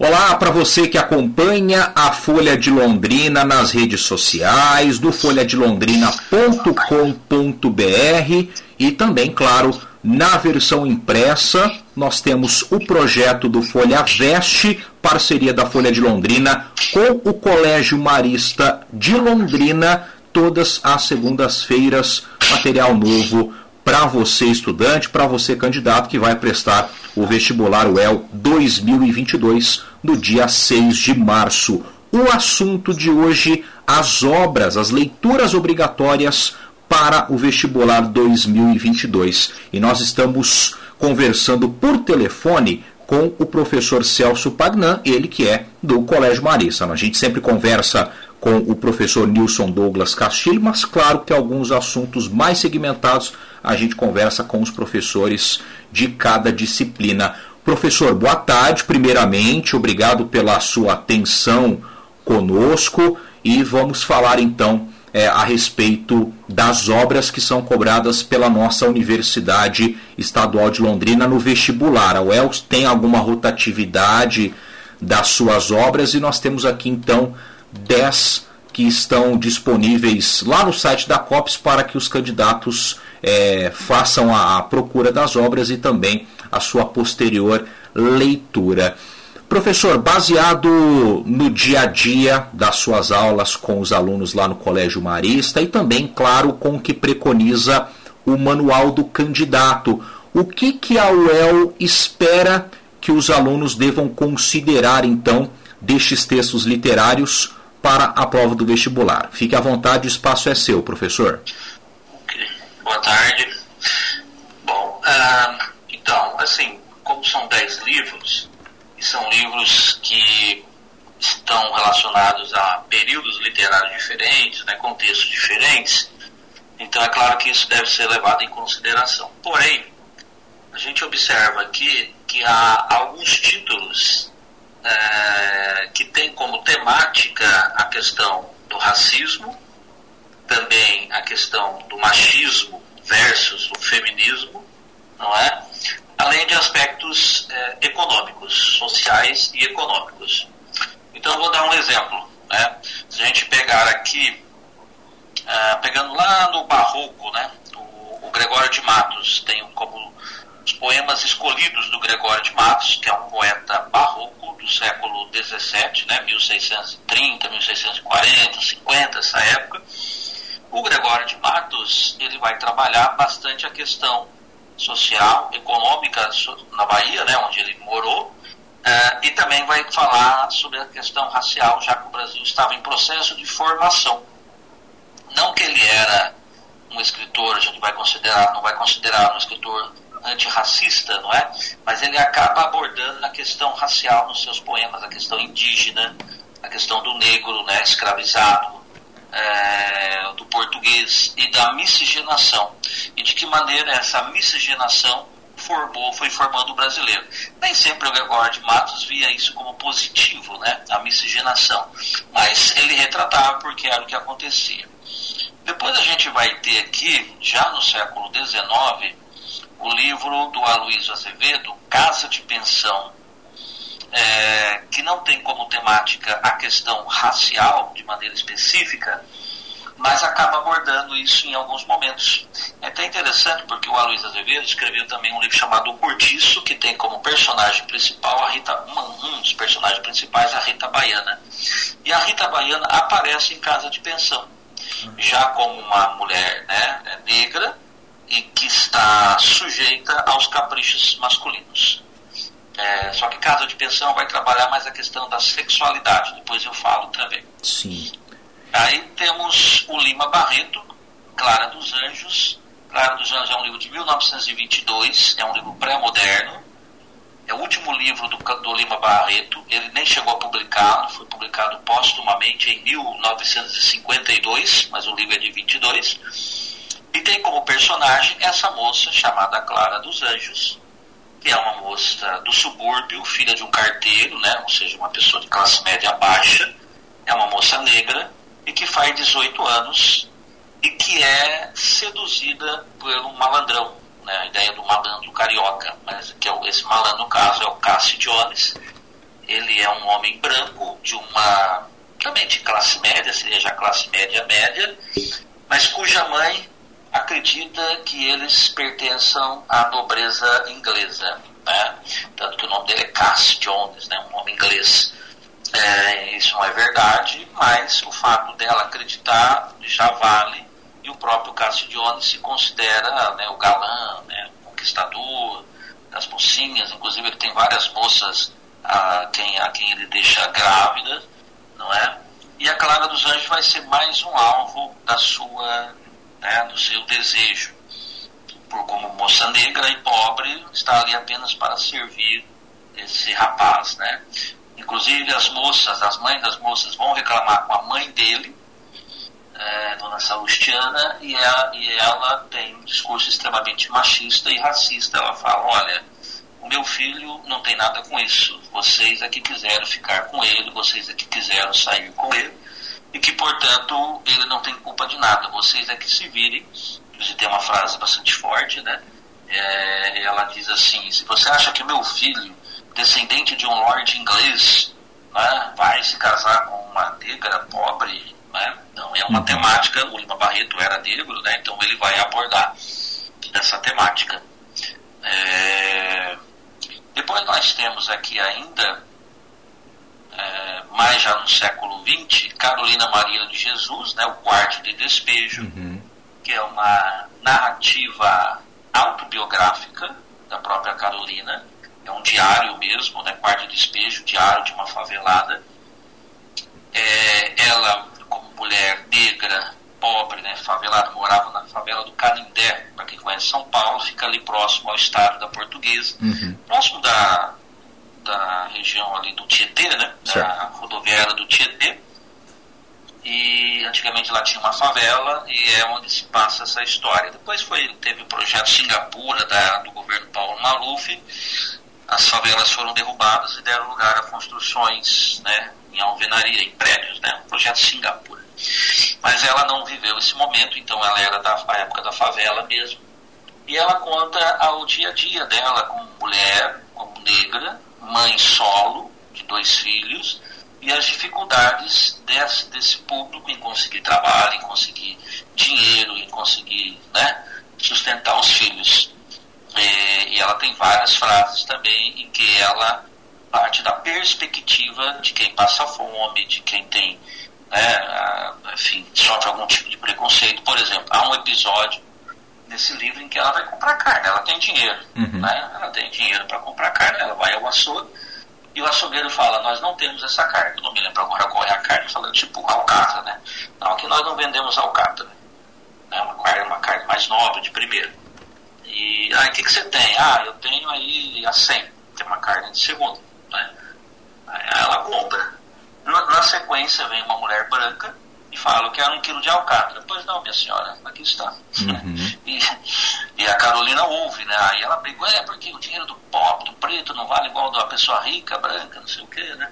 Olá para você que acompanha a Folha de Londrina nas redes sociais, do folhadelondrina.com.br e também, claro, na versão impressa, nós temos o projeto do Folha Veste, parceria da Folha de Londrina com o Colégio Marista de Londrina, todas as segundas-feiras, material novo para você estudante, para você candidato que vai prestar o vestibular UEL 2022 no dia 6 de março. O assunto de hoje, as obras, as leituras obrigatórias para o vestibular 2022. E nós estamos conversando por telefone com o professor Celso Pagnan, ele que é do Colégio Marista. A gente sempre conversa com o professor Nilson Douglas Castilho, mas claro que alguns assuntos mais segmentados a gente conversa com os professores de cada disciplina. Professor, boa tarde, primeiramente, obrigado pela sua atenção conosco e vamos falar então é, a respeito das obras que são cobradas pela nossa Universidade Estadual de Londrina no vestibular. A UELS tem alguma rotatividade das suas obras e nós temos aqui então 10 que estão disponíveis lá no site da COPS para que os candidatos é, façam a, a procura das obras e também a sua posterior leitura. Professor, baseado no dia a dia das suas aulas com os alunos lá no Colégio Marista e também, claro, com o que preconiza o manual do candidato, o que, que a UEL espera que os alunos devam considerar, então, destes textos literários para a prova do vestibular? Fique à vontade, o espaço é seu, professor. Boa tarde. Bom, uh, então, assim, como são dez livros, e são livros que estão relacionados a períodos literários diferentes, né, contextos diferentes, então é claro que isso deve ser levado em consideração. Porém, a gente observa aqui que há alguns títulos é, que têm como temática a questão do racismo, também a questão do machismo versus o feminismo, não é? Além de aspectos é, econômicos, sociais e econômicos. Então, vou dar um exemplo. Né? Se a gente pegar aqui, é, pegando lá no Barroco, né? o, o Gregório de Matos tem como os poemas escolhidos do Gregório de Matos, que é um poeta barroco do século XVII, né? 1630, 1640, 50, essa época o Gregório de Matos ele vai trabalhar bastante a questão social, econômica na Bahia, né, onde ele morou, uh, e também vai falar sobre a questão racial, já que o Brasil estava em processo de formação. Não que ele era um escritor, a gente vai considerar, não vai considerar um escritor antirracista, não é? Mas ele acaba abordando a questão racial nos seus poemas, a questão indígena, a questão do negro, né, escravizado, é, do português e da miscigenação. E de que maneira essa miscigenação formou, foi formando o brasileiro. Nem sempre o Gregório de Matos via isso como positivo, né, a miscigenação, mas ele retratava porque era o que acontecia. Depois a gente vai ter aqui, já no século XIX, o livro do Aloysio Azevedo, Casa de Pensão, é, que não tem como temática a questão racial de maneira específica, mas acaba abordando isso em alguns momentos. É até interessante porque o Aloysio Azevedo escreveu também um livro chamado O Cortiço, que tem como personagem principal a Rita, um dos personagens principais, a Rita Baiana. E a Rita Baiana aparece em casa de pensão, já como uma mulher né, negra e que está sujeita aos caprichos masculinos. É, só que casa de pensão vai trabalhar mais a questão da sexualidade, depois eu falo também. Sim. Aí temos o Lima Barreto, Clara dos Anjos. Clara dos Anjos é um livro de 1922, é um livro pré-moderno. É o último livro do, do Lima Barreto, ele nem chegou a publicar, foi publicado póstumamente em 1952, mas o livro é de 22. E tem como personagem essa moça chamada Clara dos Anjos, que é uma moça do subúrbio, filha de um carteiro, né, ou seja, uma pessoa de classe média baixa, é uma moça negra e que faz 18 anos e que é seduzida pelo malandrão, né, a ideia do malandro carioca, mas que é esse malandro no caso é o Cassie Jones, ele é um homem branco de uma também de classe média, seja classe média média, mas cuja mãe acredita que eles pertençam à nobreza inglesa. Né? Tanto que o nome dele é Cass Jones, né? um homem inglês. É, isso não é verdade, mas o fato dela acreditar já vale, e o próprio Cass Jones se considera né, o galã, né, o conquistador das mocinhas, inclusive ele tem várias moças a quem, a quem ele deixa grávidas, não é? E a Clara dos Anjos vai ser mais um alvo da sua, né, do seu desejo, por como moça negra e pobre está ali apenas para servir esse rapaz, né? Inclusive as moças, as mães das moças vão reclamar com a mãe dele, é, Dona Salustiana, e ela, e ela tem um discurso extremamente machista e racista. Ela fala, olha, o meu filho não tem nada com isso. Vocês é que quiseram ficar com ele, vocês é que quiseram sair com ele, e que, portanto, ele não tem culpa de nada. Vocês é que se virem. Você tem uma frase bastante forte, né? É, ela diz assim: se você acha que meu filho, descendente de um lord inglês, né, vai se casar com uma negra pobre, né? Não é uma uhum. temática. O Lima Barreto era negro, né? Então ele vai abordar essa temática. É, depois nós temos aqui ainda, mais já no século XX, Carolina Maria de Jesus, né, o Quarto de Despejo, uhum. que é uma narrativa autobiográfica da própria Carolina, é um diário mesmo, né, Quarto de Despejo, diário de uma favelada. É, ela, como mulher negra, pobre, né, favelado, morava na favela do Canindé, para quem conhece São Paulo, fica ali próximo ao estado da Portuguesa, uhum. próximo da, da região ali do Tietê, né, da rodoviária do Tietê, e antigamente lá tinha uma favela e é onde se passa essa história. Depois foi, teve o projeto Singapura da, do governo Paulo Maluf, as favelas foram derrubadas e deram lugar a construções né, em alvenaria, em prédios, né, o projeto Singapura. Mas ela não viveu esse momento, então ela era da época da favela mesmo. E ela conta ao dia a dia dela como mulher, como negra, mãe solo de dois filhos e as dificuldades desse, desse público em conseguir trabalho, em conseguir dinheiro, em conseguir né, sustentar os filhos. É, e ela tem várias frases também em que ela parte da perspectiva de quem passa fome, de quem tem né, enfim, sofre algum tipo de preconceito. Por exemplo, há um episódio nesse livro em que ela vai comprar carne, ela tem dinheiro, uhum. né? ela tem dinheiro para comprar carne, ela vai ao açougue e o açougueiro fala, nós não temos essa carne, eu não me lembro agora qual é a carne, falando tipo alcatra, né? Não, aqui nós não vendemos alcatra, né? uma, carne, uma carne mais nobre, de primeira. E aí o que, que você tem? Ah, eu tenho aí a 100, tem uma carne de segunda, né? Aí ela compra. Na sequência vem uma mulher branca fala que era um quilo de alcatra. Pois não, minha senhora, aqui está. Uhum. e, e, a Carolina ouve, né? Aí ela pegou, é porque o dinheiro do pobre, do preto, não vale igual da pessoa rica, branca, não sei o quê, né?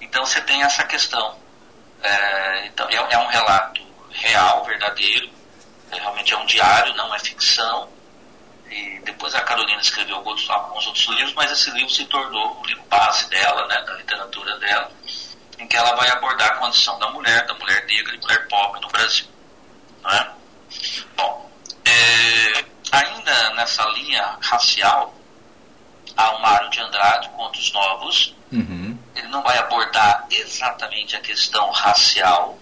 Então você tem essa questão. É, então, é, é, um relato real, verdadeiro. É, realmente é um diário, não é ficção. E depois a Carolina escreveu alguns, alguns outros livros, mas esse livro se tornou o livro base dela, né, da literatura dela em que ela vai abordar a condição da mulher, da mulher negra e mulher pobre no Brasil. Não é? Bom, é, ainda nessa linha racial, há o Mário de Andrade, Contos Novos. Uhum. Ele não vai abordar exatamente a questão racial,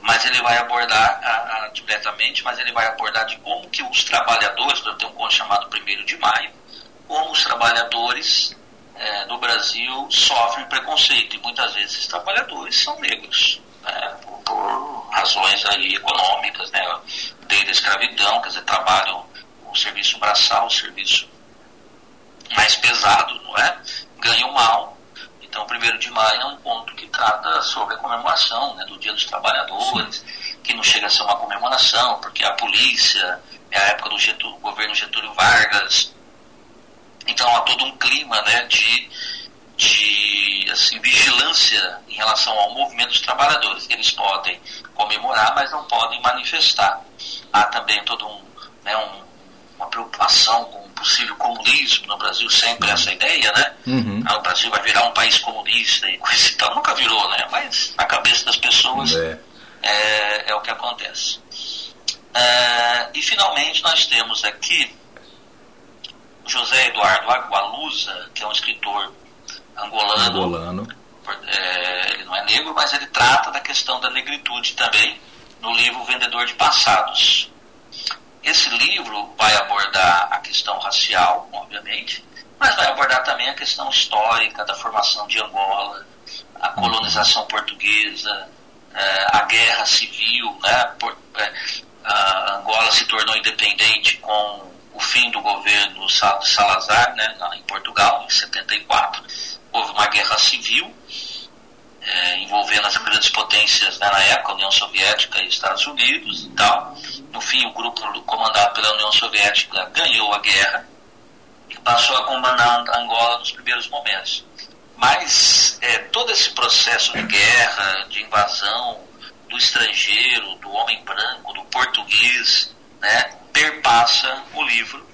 mas ele vai abordar a, a, diretamente, mas ele vai abordar de como que os trabalhadores, eu tenho um conto chamado 1 de Maio, como os trabalhadores é, no Brasil sofrem preconceito e muitas vezes esses trabalhadores são negros, né, por, por, razões aí econômicas, né, desde a escravidão, quer dizer, trabalham o serviço braçal, o serviço mais pesado, não é? Ganham mal. Então, o primeiro de maio é um ponto que trata sobre a comemoração né, do Dia dos Trabalhadores, que não chega a ser uma comemoração, porque a polícia, é a época do Getúlio, governo Getúlio Vargas, então há todo um clima né, de, de assim, vigilância em relação ao movimento dos trabalhadores. Eles podem comemorar, mas não podem manifestar. Há também todo um, né, um uma preocupação com possível comunismo no Brasil, sempre essa ideia, né? Uhum. Ah, o Brasil vai virar um país comunista e coisa e tal. Nunca virou, né? Mas na cabeça das pessoas é, é, é o que acontece. É, e finalmente nós temos aqui José Eduardo Agualusa, que é um escritor angolano. angolano. É, ele não é negro, mas ele trata da questão da negritude também no livro Vendedor de Passados. Esse livro vai abordar a questão racial, obviamente, mas vai abordar também a questão histórica da formação de Angola, a colonização portuguesa, é, a guerra civil, né? a Angola se tornou independente com o fim do governo Salazar, né, em Portugal, em 74. Houve uma guerra civil é, envolvendo as grandes potências né, na época, União Soviética e Estados Unidos e tal. No fim, o grupo comandado pela União Soviética ganhou a guerra e passou a comandar Angola nos primeiros momentos. Mas é, todo esse processo de guerra, de invasão do estrangeiro, do homem branco, do português, né, perpassa o livro.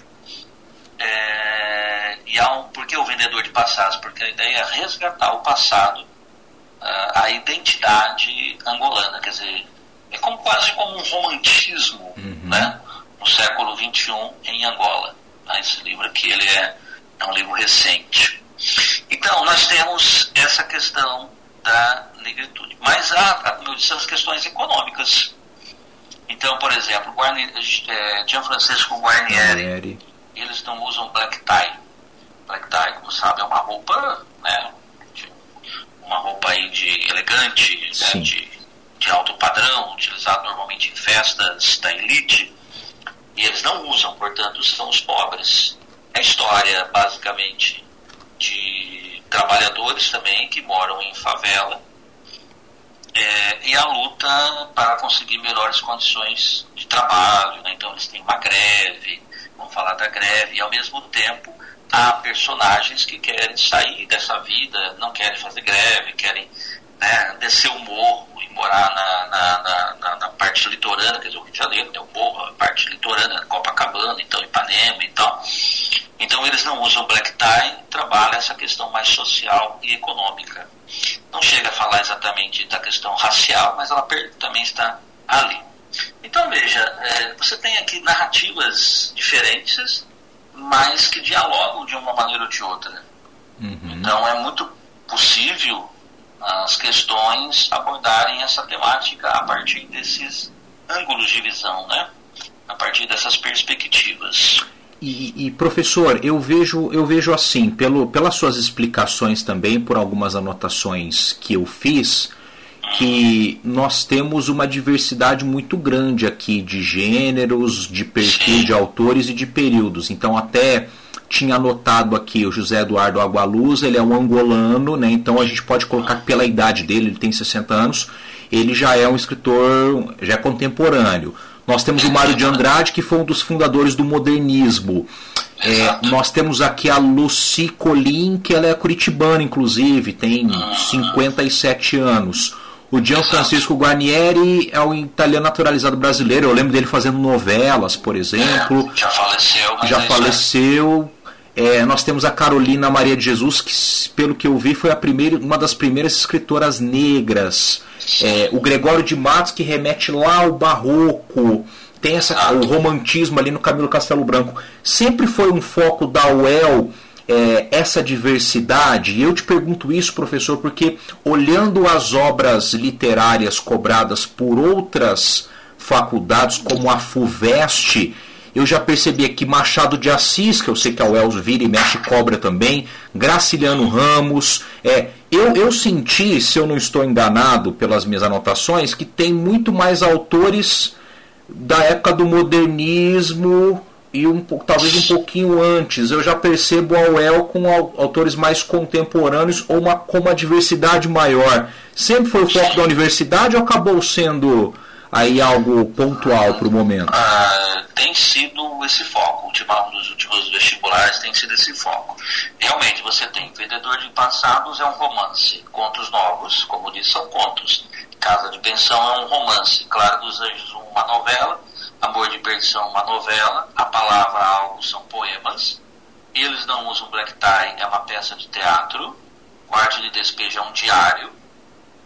É, e há um, por que o vendedor de passados? Porque a ideia é resgatar o passado, a identidade angolana, quer dizer, é como, quase como um romantismo uhum. né, no século XXI em Angola. Tá? Esse livro aqui ele é, é um livro recente. Então, nós temos essa questão da negritude. Mas há, como eu disse, as questões econômicas. Então, por exemplo, Guarni, é, Gianfrancesco Guarnieri, Guarnieri, eles não usam black tie. Black tie, como sabe, é uma roupa, né, uma roupa aí de elegante, né, de de alto padrão, utilizado normalmente em festas da elite, e eles não usam, portanto, são os pobres. É história, basicamente, de trabalhadores também que moram em favela é, e a luta para conseguir melhores condições de trabalho. Né? Então, eles têm uma greve, vamos falar da greve, e ao mesmo tempo há personagens que querem sair dessa vida, não querem fazer greve, querem né, descer o morro morar na, na, na, na, parte litorânea, quer dizer, o Rio de Janeiro tem o morro, a parte litorânea, Copacabana, então Ipanema e tal. Então eles não usam black tie, trabalham essa questão mais social e econômica. Não chega a falar exatamente da questão racial, mas ela também está ali. Então veja, é, você tem aqui narrativas diferentes, mas que dialogam de uma maneira ou de outra. Uhum. Então é muito possível as questões abordarem essa temática a partir desses ângulos de visão, né? a partir dessas perspectivas. E, e, professor, eu vejo, eu vejo assim, pelo, pelas suas explicações também, por algumas anotações que eu fiz, que nós temos uma diversidade muito grande aqui de gêneros, de perfil de autores e de períodos. Então, até tinha anotado aqui o José Eduardo Agualuz, ele é um angolano, né? então a gente pode colocar pela idade dele, ele tem 60 anos, ele já é um escritor, já é contemporâneo. Nós temos o Mário de Andrade, que foi um dos fundadores do modernismo. É, nós temos aqui a Lucy Colin, que ela é curitibana, inclusive, tem 57 anos. O Gian Francisco Guarnieri é um italiano naturalizado brasileiro. Eu lembro dele fazendo novelas, por exemplo. É, já faleceu. Já é faleceu. É, nós temos a Carolina Maria de Jesus, que, pelo que eu vi, foi a primeira, uma das primeiras escritoras negras. É, o Gregório de Matos, que remete lá ao barroco. Tem essa, o romantismo ali no Camilo Castelo Branco. Sempre foi um foco da UEL é, essa diversidade. E eu te pergunto isso, professor, porque olhando as obras literárias cobradas por outras faculdades, como a FUVEST, eu já percebi aqui Machado de Assis, que eu sei que a Wells vira e mexe cobra também, Graciliano Ramos. É, eu, eu senti, se eu não estou enganado pelas minhas anotações, que tem muito mais autores da época do modernismo e um, talvez um pouquinho antes. Eu já percebo a UEL com autores mais contemporâneos ou uma, com uma diversidade maior. Sempre foi o foco da universidade ou acabou sendo aí algo pontual para o momento? Ah, tem sido esse foco. Nos últimos vestibulares tem sido esse foco. Realmente, você tem Vendedor de Passados é um romance. Contos Novos, como disse, são contos. Casa de Pensão é um romance. Claro dos Anjos, uma novela. Amor de Perdição, uma novela. A Palavra Algo são poemas. Eles não usam black tie, é uma peça de teatro. Quarto de Despejo é um diário.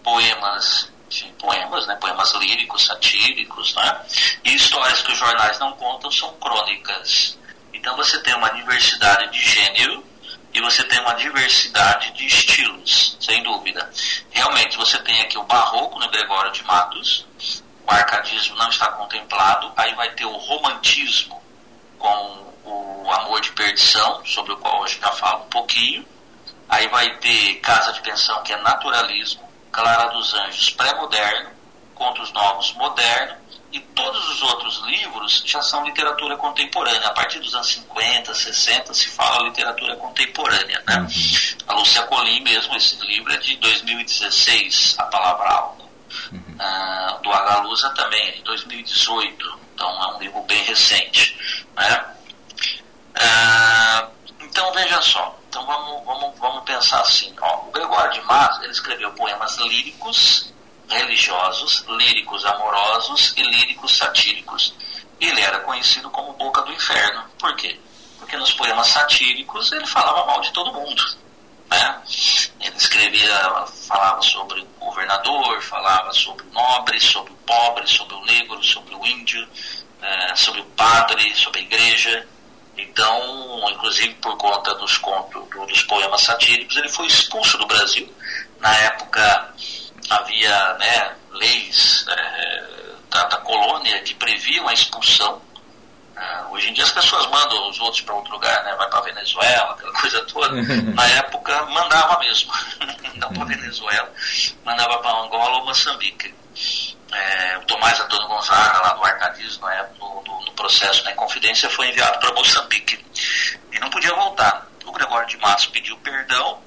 Poemas, enfim, poemas, né? Poemas líricos, satíricos, né? E histórias que os jornais não contam são crônicas. Então você tem uma diversidade de gênero e você tem uma diversidade de estilos, sem dúvida. Realmente, você tem aqui o barroco no Gregório de Matos, o arcadismo não está contemplado, aí vai ter o romantismo com o amor de perdição, sobre o qual hoje já falo um pouquinho. Aí vai ter Casa de Pensão, que é naturalismo, Clara dos Anjos pré-moderno, Contos Novos moderno, e todos os outros livros já são literatura contemporânea. A partir dos anos 50, 60 se fala literatura contemporânea. Né? Uhum. A Lúcia Colim mesmo, esse livro é de 2016, A Palavra Alta. Uhum. Uh, do Agalusa também, é de 2018, então é um livro bem recente. Né? Uh, então veja só, então vamos, vamos, vamos pensar assim, ó, o Gregório de Matos ele escreveu poemas líricos, religiosos, líricos amorosos e líricos satíricos. Ele era conhecido como Boca do Inferno. Por quê? Porque nos poemas satíricos ele falava mal de todo mundo. Né? Ele escrevia, falava sobre o governador, falava sobre o nobre, sobre o pobre, sobre o negro, sobre o índio, é, sobre o padre, sobre a igreja. Então, inclusive por conta dos contos, dos poemas satíricos, ele foi expulso do Brasil. Na época havia né, leis é, da, da, colônia que previam a expulsão Uh, hoje em dia as pessoas mandam os outros para outro lugar, né? vai para Venezuela, aquela coisa toda. Na época mandava mesmo, não para Venezuela, mandava para Angola ou Moçambique. É, o Tomás Antônio Gonzaga, lá do Arcadismo, né, no, no, no, processo da Inconfidência, foi enviado para Moçambique e não podia voltar. O Gregório de Matos pediu perdão,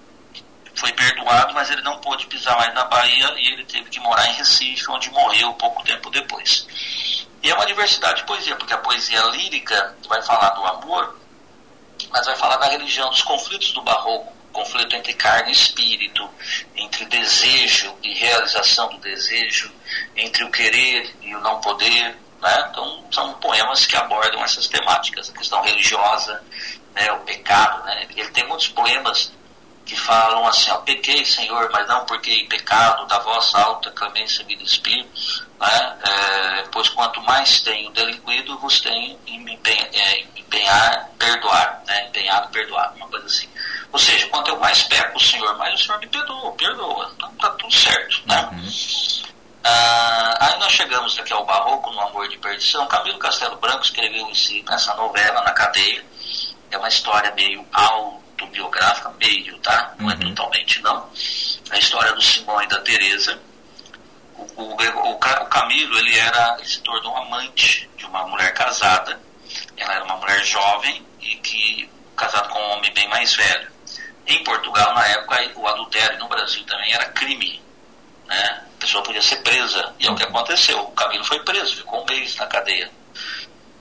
foi perdoado, mas ele não pôde pisar mais na Bahia e ele teve que morar em Recife, onde morreu pouco tempo depois. E é uma diversidade de poesia, porque a poesia lírica vai falar do amor, mas vai falar da religião, dos conflitos do barroco, conflito entre carne e espírito, entre desejo e realização do desejo, entre o querer e o não poder. Né? Então, são poemas que abordam essas temáticas, a questão religiosa, né, o pecado. Né? Ele tem muitos poemas que falam assim, ó, pequei, Senhor, mas não porque em pecado, da vossa alta clemência me despir, né? É, pois quanto mais tenho delinquido, vos tenho em me empenhar, é, empenhar perdoar, né? empenhado, perdoar, uma coisa assim. Ou seja, quanto eu mais peco o Senhor, mais o Senhor me perdoa, perdoa. Então tá tudo certo, né? Uhum. Ah, aí nós chegamos aqui ao Barroco, no Amor de Perdição. Camilo Castelo Branco escreveu esse, essa novela na cadeia. É uma história meio alta autobiográfica, meio, tá? Não é uhum. é totalmente não. A história do Simão e da Teresa. O, o, o, o, Camilo, ele era, ele se tornou amante de uma mulher casada. Ela era uma mulher jovem e que casado com um homem bem mais velho. Em Portugal, na época, o adultério no Brasil também era crime. Né? A pessoa podia ser presa. E é o que aconteceu. O Camilo foi preso, ficou um mês na cadeia.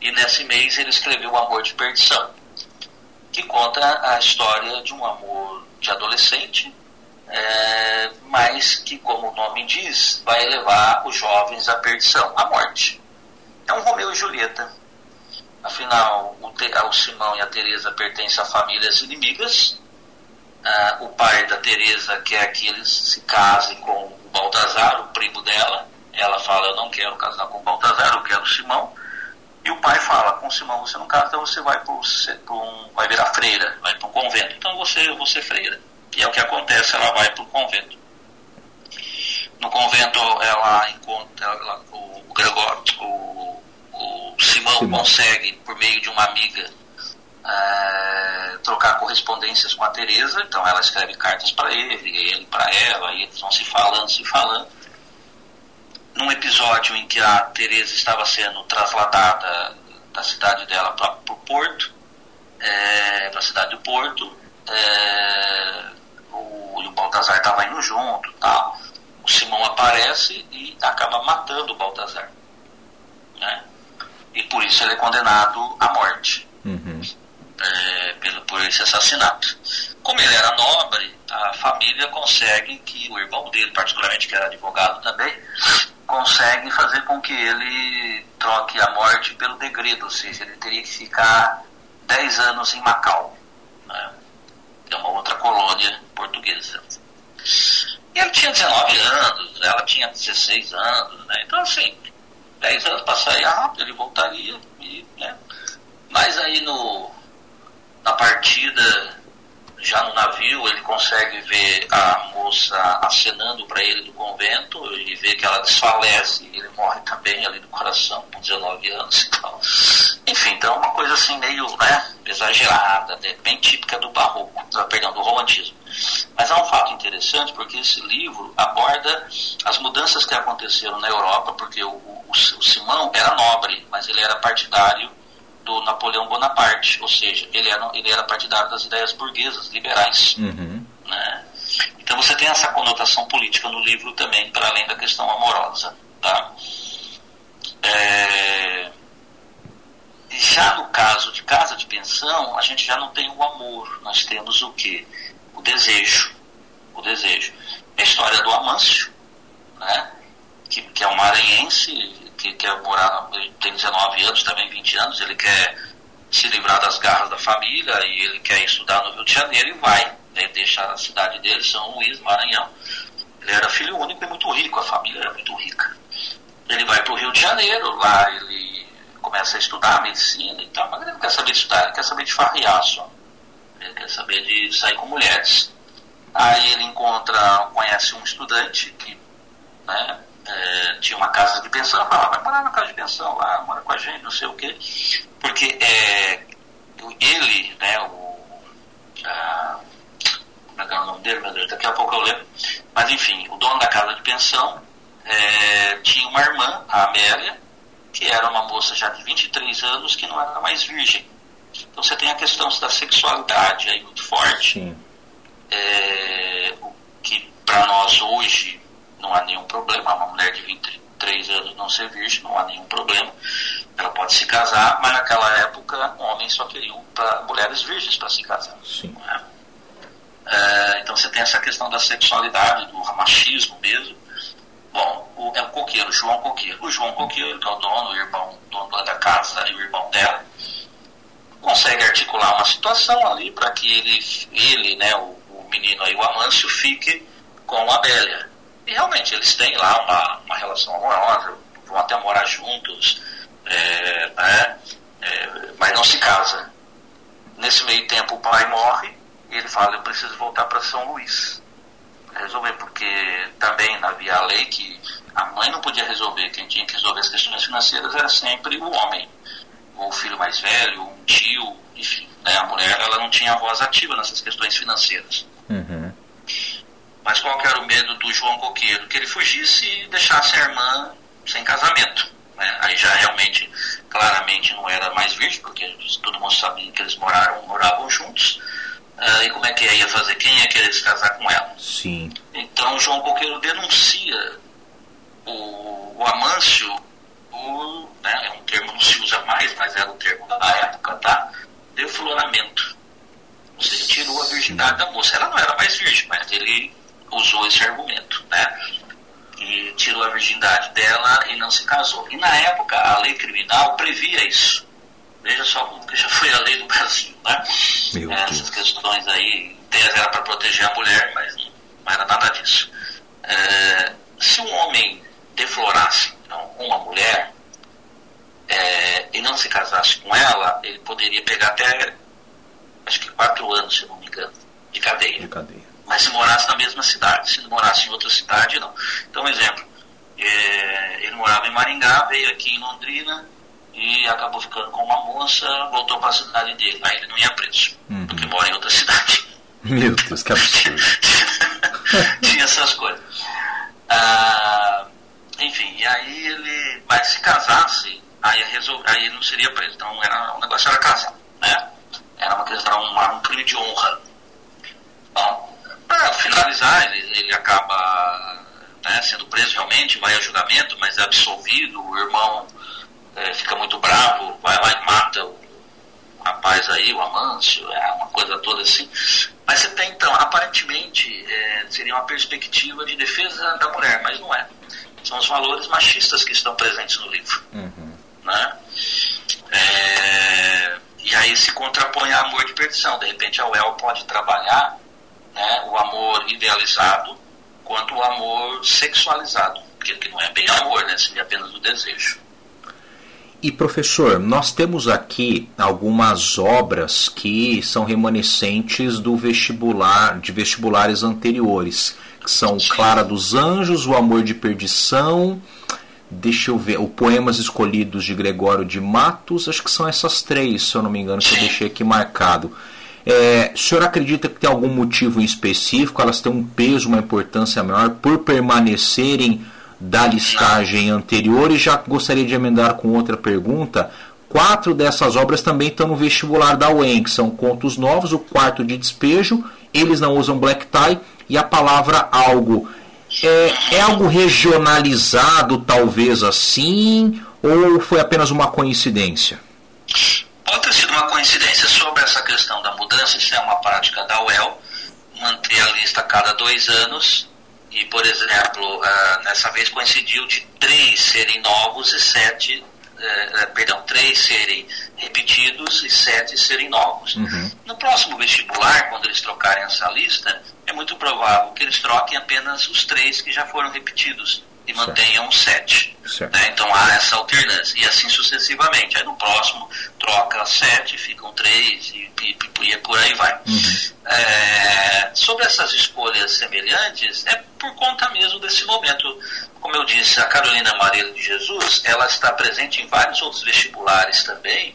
E nesse mês ele escreveu O Amor de Perdição que conta a história de um amor de adolescente, é, mas que, como o nome diz, vai levar os jovens à perdição, à morte. É um Romeu e Julieta. Afinal, o, o Simão e a Teresa pertencem a famílias inimigas. Ah, o pai da Teresa quer que eles se casem com o Baltazar, o primo dela. Ela fala: Eu não quero casar com o Baltazar, eu quero o Simão. E o pai fala, com Simão, você não casa, então você vai para um, vai virar freira, vai para um convento. Então você, vou ser freira. E é o que acontece, ela vai para o convento. No convento ela encontra, ela, o, o Gregório, o, o Simão, Simão, consegue, por meio de uma amiga, é, trocar correspondências com a Teresa, então ela escreve cartas para ele, ele para ela, e eles vão se falando, se falando num episódio em que a Teresa estava sendo trasladada da cidade dela para o Porto, é, para a cidade do Porto, é, o, o Baltazar estava indo junto, tal. O Simão aparece e acaba matando o Baltazar, né? E por isso ele é condenado à morte. Uhum. É, pelo, por esse assassinato. Como ele era nobre, a família consegue que o irmão dele, particularmente que era advogado também, consegue fazer com que ele troque a morte pelo degredo, ou seja, ele teria que ficar 10 anos em Macau, né? é uma outra colônia portuguesa. E ele tinha 19 anos, ela tinha 16 anos, né? então assim, 10 anos passaria rápido, ele voltaria, e, né? mas aí no, na partida já no navio ele consegue ver a moça acenando para ele do convento e vê que ela desfalece e ele morre também ali do coração com 19 anos então enfim então é uma coisa assim meio né, exagerada né, bem típica do barroco perdão do romantismo. Mas é um fato interessante porque esse livro aborda as mudanças que aconteceram na Europa porque o, o, o Simão era nobre mas ele era partidário do Napoleão Bonaparte, ou seja, ele era, ele era partidário das ideias burguesas, liberais. Uhum. Né? Então você tem essa conotação política no livro também, para além da questão amorosa. Tá? É... Já no caso de casa de pensão, a gente já não tem o amor, nós temos o que? O desejo. O desejo. A história do Amâncio, né? que, que é um maranhense, que quer morar, ele tem 19 anos, também 20 anos, ele quer se livrar das garras da família e ele quer estudar no Rio de Janeiro e vai. Ele deixa a cidade dele, São Luís, Maranhão. Ele era filho único e muito rico, a família era muito rica. Ele vai para o Rio de Janeiro, lá ele começa a estudar medicina e tal, mas ele não quer saber de estudar, ele quer saber de farriar só. Ele quer saber de sair com mulheres. Aí ele encontra, conhece um estudante que né, é, tinha uma casa de pensão, falava, vai morar na casa de pensão lá, mora com a gente, não sei o quê. Porque é, ele, né, o. A, como é que é o nome dele, meu Deus, daqui a pouco eu lembro. Mas enfim, o dono da casa de pensão é, tinha uma irmã, a Amélia, que era uma moça já de 23 anos que não era mais virgem. Então você tem a questão da sexualidade aí muito forte. É, que para nós hoje não há nenhum problema. Uma mulher de 23 anos não ser virgem, não há nenhum problema. Ela pode se casar, mas naquela época homens só queriam para mulheres virgens para se casar. Sim. É? É, então você tem essa questão da sexualidade, do machismo mesmo. Bom, o, é o coqueiro, João Coqueiro. O João Coqueiro, que é o dono, o irmão, dono da casa e o irmão dela, consegue articular uma situação ali para que ele, ele né, o, o menino aí, o Amâncio, fique com a Bélia. E realmente eles têm lá uma, uma relação amorosa, vão até morar juntos, é, né? É, mas não se casa. Nesse meio tempo o pai morre e ele fala, eu preciso voltar para São Luís. Resolver, porque também havia a lei que a mãe não podia resolver, quem tinha que resolver as questões financeiras era sempre o homem, ou o filho mais velho, um tio, enfim. Né? A mulher ela não tinha voz ativa nessas questões financeiras. Uhum. Mas qual era o medo do João Coqueiro? Que ele fugisse e deixasse a irmã sem casamento. Né? Aí já realmente, claramente não era mais virgem, porque todo mundo sabia que eles moraram, moravam juntos. Uh, e como é que ia fazer? Quem ia querer se casar com ela? Sim. Então João Coqueiro denuncia o, o Amâncio, o, né, é um termo que não se usa mais, mas era o termo da época, tá? Defloramento. Ou seja, tirou a virgindade da moça. Ela não era mais virgem, mas ele usou esse argumento, né? E tirou a virgindade dela e não se casou. E na época a lei criminal previa isso. Veja só como que já foi a lei do Brasil, né? Essas questões aí, tese era para proteger a mulher, mas não era nada disso. É, se um homem deflorasse então, uma mulher é, e não se casasse com ela, ele poderia pegar até acho que quatro anos, se não me engano, de cadeia. De cadeia mas se morasse na mesma cidade. Se morasse em outra cidade, não. Então, um exemplo, é, ele morava em Maringá, veio aqui em Londrina e acabou ficando com uma moça, voltou para a cidade dele. Aí ele não ia preso, uhum. porque mora em outra cidade. Meu Deus, que absurdo. Tinha essas coisas. Ah, enfim, e aí ele, mas se casasse, aí, resol... aí ele não seria preso. Então era, o negócio era casar, né? Era uma questão, um, um crime de honra. Bom, para finalizar, ele, ele acaba né, sendo preso realmente, vai a julgamento, mas é absolvido. O irmão é, fica muito bravo, vai lá e mata o rapaz aí, o Amâncio, é uma coisa toda assim. Mas você tem, então, aparentemente, é, seria uma perspectiva de defesa da mulher, mas não é. são os valores machistas que estão presentes no livro. Uhum. Né? É, e aí se contrapõe a amor de perdição. De repente a UEL pode trabalhar né, o amor idealizado quanto o amor sexualizado, que não é bem amor, né, seria apenas o desejo. E professor, nós temos aqui algumas obras que são remanescentes do vestibular, de vestibulares anteriores, que são Clara dos Anjos, O Amor de Perdição, deixa eu ver, o Poemas Escolhidos de Gregório de Matos, acho que são essas três, se eu não me engano, que eu deixei aqui marcado. É, o senhor acredita que tem algum motivo em específico? Elas têm um peso, uma importância maior por permanecerem da listagem anterior? E já gostaria de emendar com outra pergunta. Quatro dessas obras também estão no vestibular da UEM, que são contos novos, o quarto de despejo, eles não usam black tie e a palavra algo. É, é algo regionalizado, talvez assim, ou foi apenas uma coincidência? Pode ter sido uma coincidência sobre essa questão mudança, isso é uma prática da UEL, manter a lista a cada dois anos, e, por exemplo, uh, nessa vez coincidiu de três serem novos e sete, uh, perdão, três serem repetidos e sete serem novos. Uhum. No próximo vestibular, quando eles trocarem essa lista, é muito provável que eles troquem apenas os três que já foram repetidos e certo. mantenham sete. Né? Então há essa alternância. E assim sucessivamente. Aí no próximo troca sete, ficam três e, e, e por aí vai. Uhum. É, sobre essas escolhas semelhantes, é por conta mesmo desse momento. Como eu disse, a Carolina Maria de Jesus, ela está presente em vários outros vestibulares também,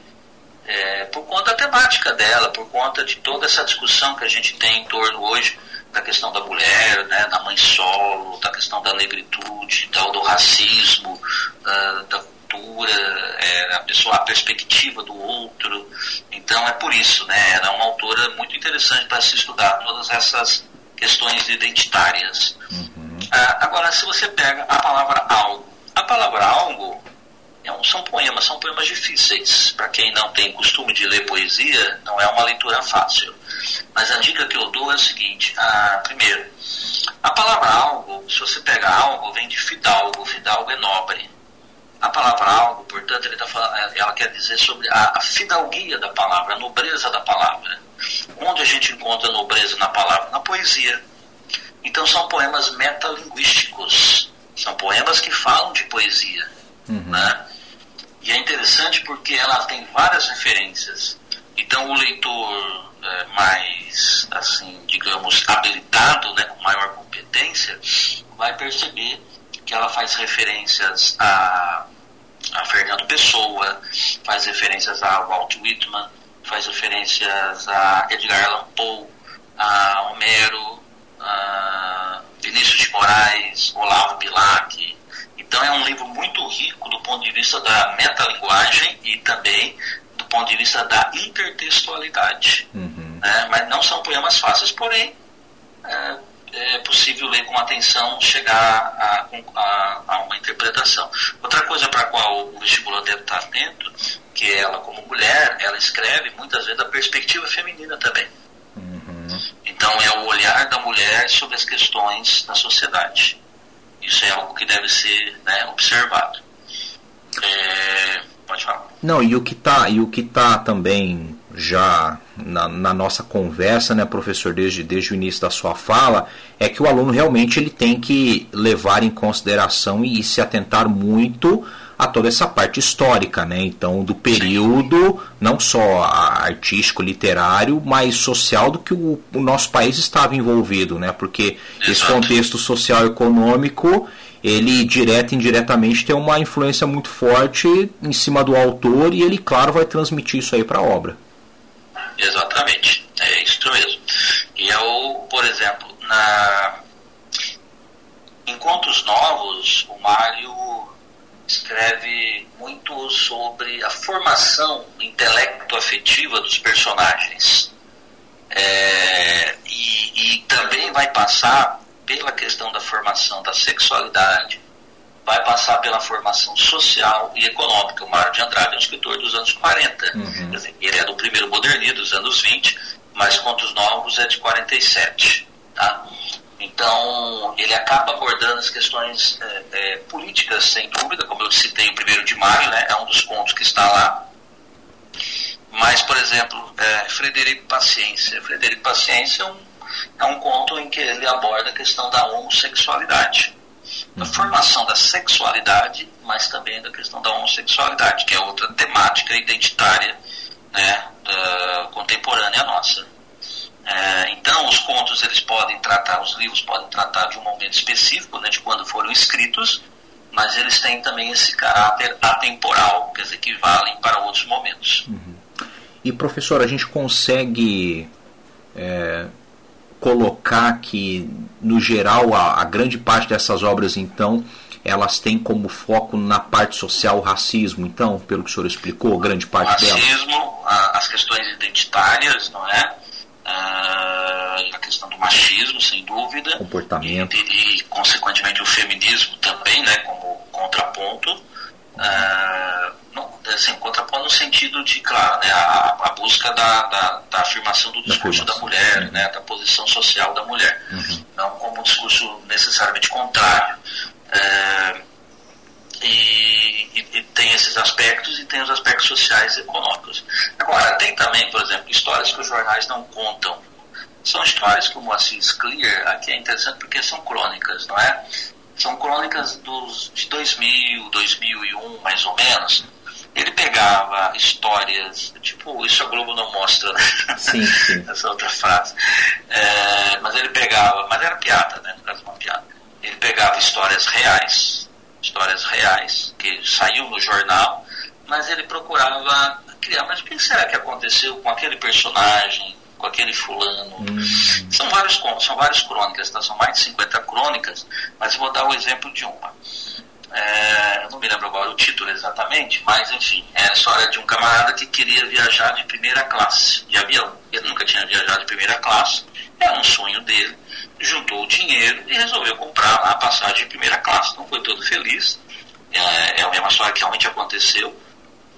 é, por conta da temática dela, por conta de toda essa discussão que a gente tem em torno hoje da questão da mulher, né, da mãe solo, da questão da negritude, do, do racismo, uh, da cultura, é, a pessoa, a perspectiva do outro. Então é por isso, né, ela é uma autora muito interessante para se estudar todas essas questões identitárias. Uhum. Uh, agora, se você pega a palavra algo, a palavra algo são poemas, são poemas difíceis. Para quem não tem costume de ler poesia, não é uma leitura fácil. Mas a dica que eu dou é a seguinte: a, primeiro, a palavra algo, se você pega algo, vem de fidalgo, fidalgo é nobre. A palavra algo, portanto, tá falando, ela quer dizer sobre a, a fidalguia da palavra, a nobreza da palavra. Onde a gente encontra nobreza na palavra? Na poesia. Então são poemas metalinguísticos. São poemas que falam de poesia. Uhum. Né? E é interessante porque ela tem várias referências. Então o leitor é, mais, assim, digamos, habilitado, né, com maior competência, vai perceber que ela faz referências a, a Fernando Pessoa, faz referências a Walt Whitman, faz referências a Edgar Allan Poe, a Homero, a Vinícius de Moraes, Olavo Bilac. Então é um livro muito rico do ponto de vista da metalinguagem e também do ponto de vista da intertextualidade. Uhum. Né? Mas não são poemas fáceis, porém é, é possível ler com atenção, chegar a, a, a uma interpretação. Outra coisa para a qual o vestibular deve estar atento, que ela como mulher, ela escreve muitas vezes da perspectiva feminina também. Uhum. Então é o olhar da mulher sobre as questões da sociedade. Isso é algo que deve ser né, observado. É, Pode falar. Não, e o que está tá também já na, na, nossa conversa, né, professor, desde, desde o início da sua fala, é que o aluno realmente ele tem que levar em consideração e se atentar muito a toda essa parte histórica, né? Então, do período não só artístico, literário, mas social do que o, o nosso país estava envolvido, né? Porque Exato. esse contexto social econômico ele direto e indiretamente tem uma influência muito forte em cima do autor e ele, claro, vai transmitir isso aí para a obra. Exatamente, é isso mesmo. E eu, por exemplo, na em Contos Novos, o Mário escreve muito sobre a formação intelecto-afetiva dos personagens. É, e, e também vai passar pela questão da formação da sexualidade, vai passar pela formação social e econômica. O Mário de Andrade é um escritor dos anos 40. Uhum. Ele é do primeiro modernismo, dos anos 20, mas Contos Novos é de 47. Tá? Então, ele acaba abordando as questões é, é, políticas, sem dúvida, como eu citei o primeiro de maio, né, é um dos pontos que está lá. Mas, por exemplo, é, Frederico Paciência. Frederico Paciência é um, é um conto em que ele aborda a questão da homossexualidade. Da uhum. formação da sexualidade, mas também da questão da homossexualidade, que é outra temática identitária né, da, contemporânea nossa. É, então, os contos eles podem tratar, os livros podem tratar de um momento específico, né, de quando foram escritos, mas eles têm também esse caráter atemporal, quer dizer, que valem para outros momentos. Uhum. E, professor, a gente consegue é, colocar que, no geral, a, a grande parte dessas obras, então, elas têm como foco na parte social o racismo, então, pelo que o senhor explicou, grande parte o racismo, delas. as questões identitárias, não é? Ah, a questão do machismo, sem dúvida. Comportamento. E, e, consequentemente, o feminismo também, né, como contraponto. Uh, não, assim, contraponto no sentido de, claro, né, a, a busca da, da, da, afirmação do discurso da, da mulher, né, da posição social da mulher. Uhum. Não como um discurso necessariamente contrário. Uh, e, e, e, tem esses aspectos e tem os aspectos sociais e econômicos. Agora, tem também, por exemplo, histórias que os jornais não contam. São histórias como Assis Clear, aqui é interessante porque são crônicas, não é? São crônicas dos, de 2000, 2001, mais ou menos. Ele pegava histórias, tipo, isso a Globo não mostra, né? Sim, sim. Essa outra frase. É, mas ele pegava, mas era piada, né? No caso, uma piada. Ele pegava histórias reais, histórias reais, que saiu no jornal, mas ele procurava criar, mas o que será que aconteceu com aquele personagem, com aquele fulano? Hum. São vários contos, são várias crônicas, tá? são mais de 50 crônicas, mas vou dar o exemplo de uma. É, não me lembro agora o título exatamente, mas enfim, é a história de um camarada que queria viajar de primeira classe de avião. Ele nunca tinha viajado de primeira classe, era um sonho dele juntou o dinheiro e resolveu comprar lá a passagem de primeira classe. Então foi todo feliz. É, é uma história que realmente aconteceu.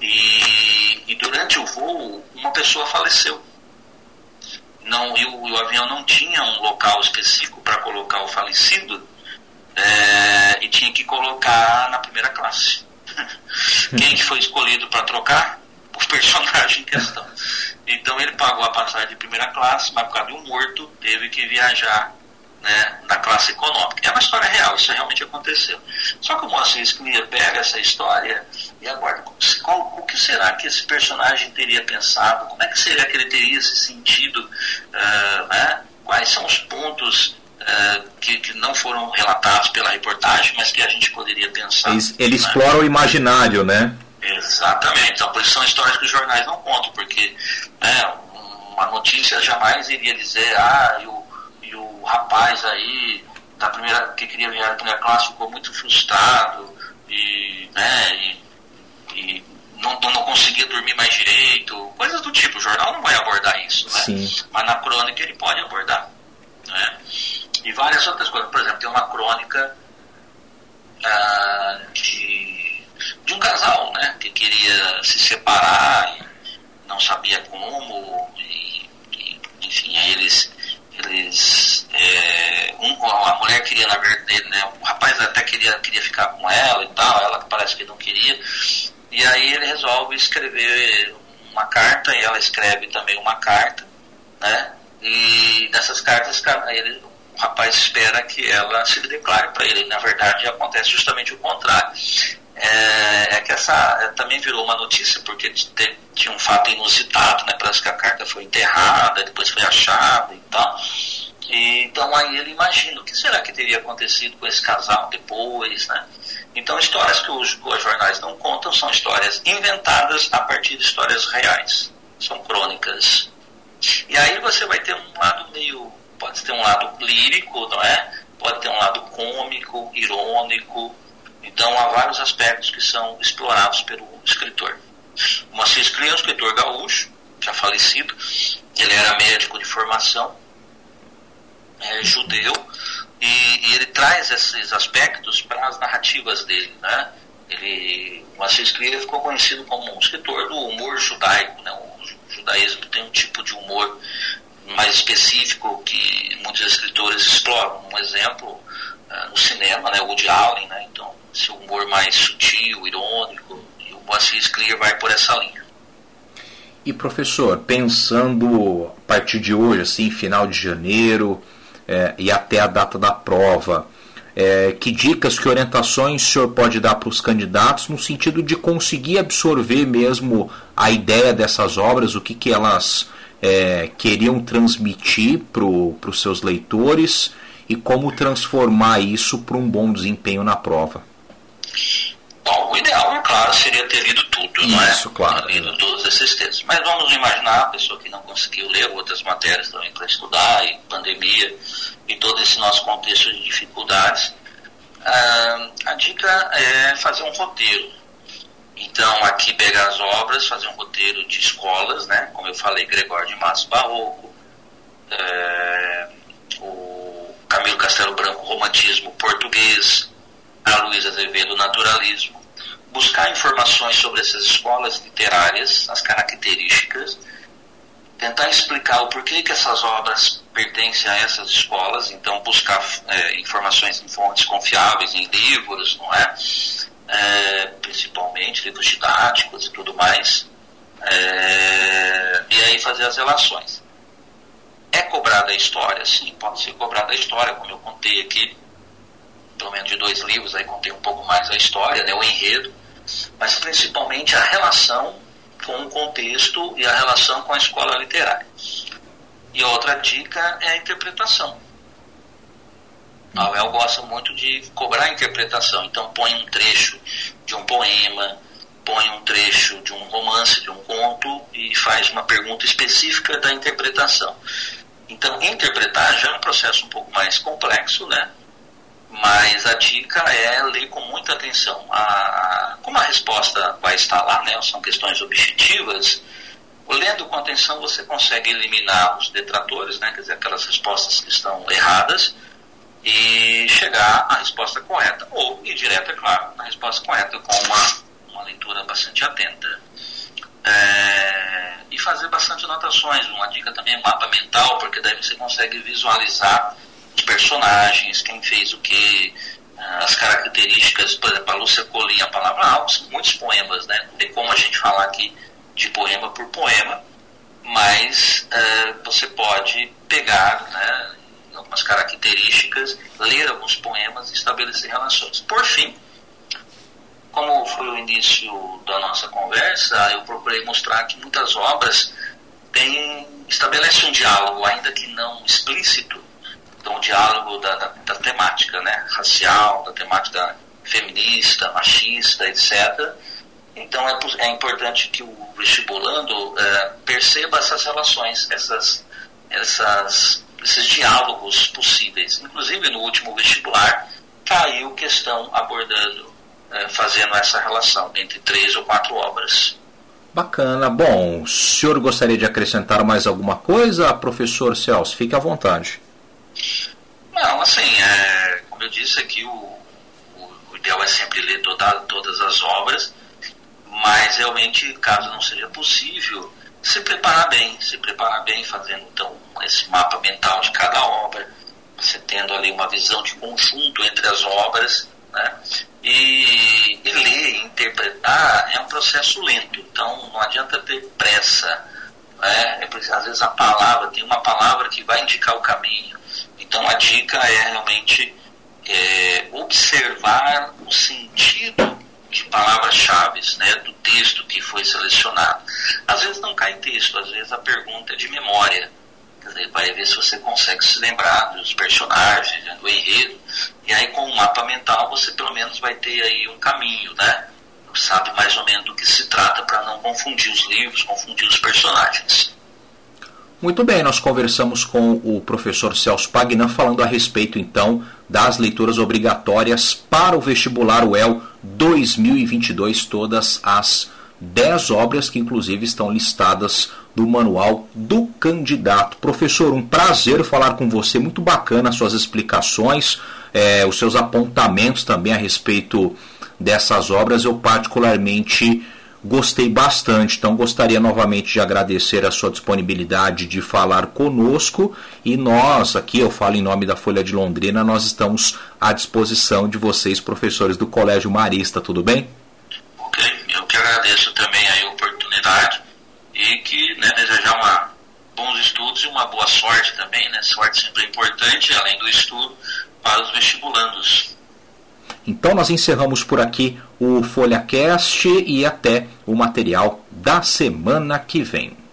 E, e, durante o voo, uma pessoa faleceu. Não, e o, o avião não tinha um local específico para colocar o falecido é, e tinha que colocar na primeira classe. Quem que foi escolhido para trocar? O personagem em questão. Então ele pagou a passagem de primeira classe, mas por causa de um morto, teve que viajar né, na classe econômica. É uma história real, isso realmente aconteceu. Só que o Moacir Sclia pega essa história e agora, qual, o que será que esse personagem teria pensado? Como é que seria que ele teria se sentido? Uh, né? Quais são os pontos uh, que, que, não foram relatados pela reportagem, mas que a gente poderia pensar? Ele, ele né? explora o imaginário, né? Exatamente. Então, por isso são histórias que os jornais não contam, porque né, uma notícia jamais iria dizer, ah, eu o rapaz aí da primeira, que queria viajar na primeira classe ficou muito frustrado e, né, e, e não, não conseguia dormir mais direito, coisas do tipo. O jornal não vai abordar isso, né? Sim. mas na crônica ele pode abordar. Né? E várias outras coisas. Por exemplo, tem uma crônica ah, de, de um casal né, que queria se separar e não sabia como, e, e enfim, aí eles é, um, a mulher queria na verdade né, o rapaz até queria queria ficar com ela e tal ela parece que não queria. E aí ele resolve escrever uma carta e ela escreve também uma carta né e nessas cartas ele, o rapaz espera que ela se declare. Para ele na verdade acontece justamente o contrário é, é, que essa é, também virou uma notícia porque tinha um fato inusitado, né? Parece que a carta foi enterrada, depois foi achada e tal. E, então aí ele imagina o que será que teria acontecido com esse casal depois, né? Então histórias que os, os jornais não contam são histórias inventadas a partir de histórias reais, são crônicas. E aí você vai ter um lado meio, pode ter um lado lírico, não é? Pode ter um lado cômico, irônico, então, há vários aspectos que são explorados pelo escritor. O Macias Cria é um escritor gaúcho, já falecido, ele era médico de formação, é, judeu, e, e, ele traz esses aspectos para as narrativas dele. Né? Ele, o Macias Cria ficou conhecido como um escritor do humor judaico. Né? O judaísmo tem um tipo de humor mais específico que muitos escritores exploram. Um exemplo uh, no cinema, né, Woody Allen, né, então esse humor mais sutil, irônico, e o Moacir Scler vai por essa linha. E professor, pensando a partir de hoje, assim, final de janeiro é, e até a data da prova, é, que dicas, que orientações o senhor pode dar para os candidatos no sentido de conseguir absorver mesmo a ideia dessas obras, o que, que elas é, queriam transmitir para os seus leitores e como transformar isso para um bom desempenho na prova? Bom, o ideal, claro, seria ter lido tudo, isso, não é? Isso, claro. Ter lido todos esses textos. Mas vamos imaginar a pessoa que não conseguiu ler outras matérias também para estudar, e pandemia, e todo esse nosso contexto de dificuldades. Ah, a dica é fazer um roteiro. Então, aqui pegar as obras, fazer um roteiro de escolas, né? Como eu falei, Gregório de Matos Barroco, é, o Camilo Castelo Branco, Romantismo Português, a Luísa Azevedo, Naturalismo. Buscar informações sobre essas escolas literárias, as características, tentar explicar o porquê que essas obras pertencem a essas escolas, então buscar é, informações em fontes confiáveis, em livros, não é? é principalmente livros didáticos e tudo mais, é, e aí fazer as relações. É cobrada a história? Sim, pode ser cobrada a história, como eu contei aqui, pelo menos de dois livros, aí contei um pouco mais a história, né, o enredo, mas principalmente a relação com o contexto e a relação com a escola literária. E outra dica é a interpretação. A UEL gosta muito de cobrar a interpretação, então põe um trecho de um poema, põe um trecho de um romance, de um conto e faz uma pergunta específica da interpretação. Então, interpretar já é um processo um pouco mais complexo, né? Mas a dica é ler com muita atenção. A, como a resposta vai estar lá, né, são questões objetivas, lendo com atenção você consegue eliminar os detratores, né, quer dizer, aquelas respostas que estão erradas, e chegar à resposta correta. Ou ir direto, é claro, na resposta correta com uma, uma leitura bastante atenta. É, e fazer bastante anotações. Uma dica também é mapa mental, porque daí você consegue visualizar os personagens, quem fez o que, ah, as características, por exemplo, a Lúcia Colim, a palavra algo, são muitos poemas, né? Não tem como a gente falar aqui de poema por poema, mas uh, você pode pegar né, algumas características, ler alguns poemas e estabelecer relações. Por fim, como foi o início da nossa conversa, eu procurei mostrar que muitas obras têm, estabelecem um diálogo, ainda que não explícito, então, o diálogo da, da, da, temática né, racial, da temática feminista, machista, etc. Então, é, é importante que o vestibulando é, perceba essas relações, essas, essas, esses diálogos possíveis. Inclusive, no último vestibular, caiu questão abordando, é, fazendo essa relação entre três ou quatro obras. Bacana. Bom, o senhor gostaria de acrescentar mais alguma coisa? Professor Celso, fique à vontade. Não, assim, é, como eu disse aqui, o, o, o ideal é sempre ler toda, todas as obras, mas realmente, caso não seja possível, se preparar bem, se preparar bem, fazendo então esse mapa mental de cada obra, você tendo ali uma visão de conjunto entre as obras, né? E, e ler interpretar é um processo lento, então não adianta ter pressa. Né? É, às vezes a palavra, tem uma palavra que vai indicar o caminho, então a dica é realmente é, observar o sentido de palavras-chave né, do texto que foi selecionado. Às vezes não cai texto, às vezes a pergunta é de memória. Dizer, vai ver se você consegue se lembrar dos personagens, né, do enredo. E aí com o mapa mental você pelo menos vai ter aí um caminho, né? Sabe mais ou menos do que se trata para não confundir os livros, confundir os personagens. Muito bem, nós conversamos com o professor Celso Pagnan falando a respeito então das leituras obrigatórias para o vestibular UEL 2022, todas as 10 obras que inclusive estão listadas no manual do candidato. Professor, um prazer falar com você, muito bacana as suas explicações, é, os seus apontamentos também a respeito dessas obras. Eu particularmente Gostei bastante, então gostaria novamente de agradecer a sua disponibilidade de falar conosco e nós, aqui eu falo em nome da Folha de Londrina, nós estamos à disposição de vocês, professores do Colégio Marista, tudo bem? Ok, eu que agradeço também a oportunidade e que né, desejar uma, bons estudos e uma boa sorte também, né? Sorte sempre é importante, além do estudo, para os vestibulandos. Então nós encerramos por aqui o FolhaCast e até o material da semana que vem.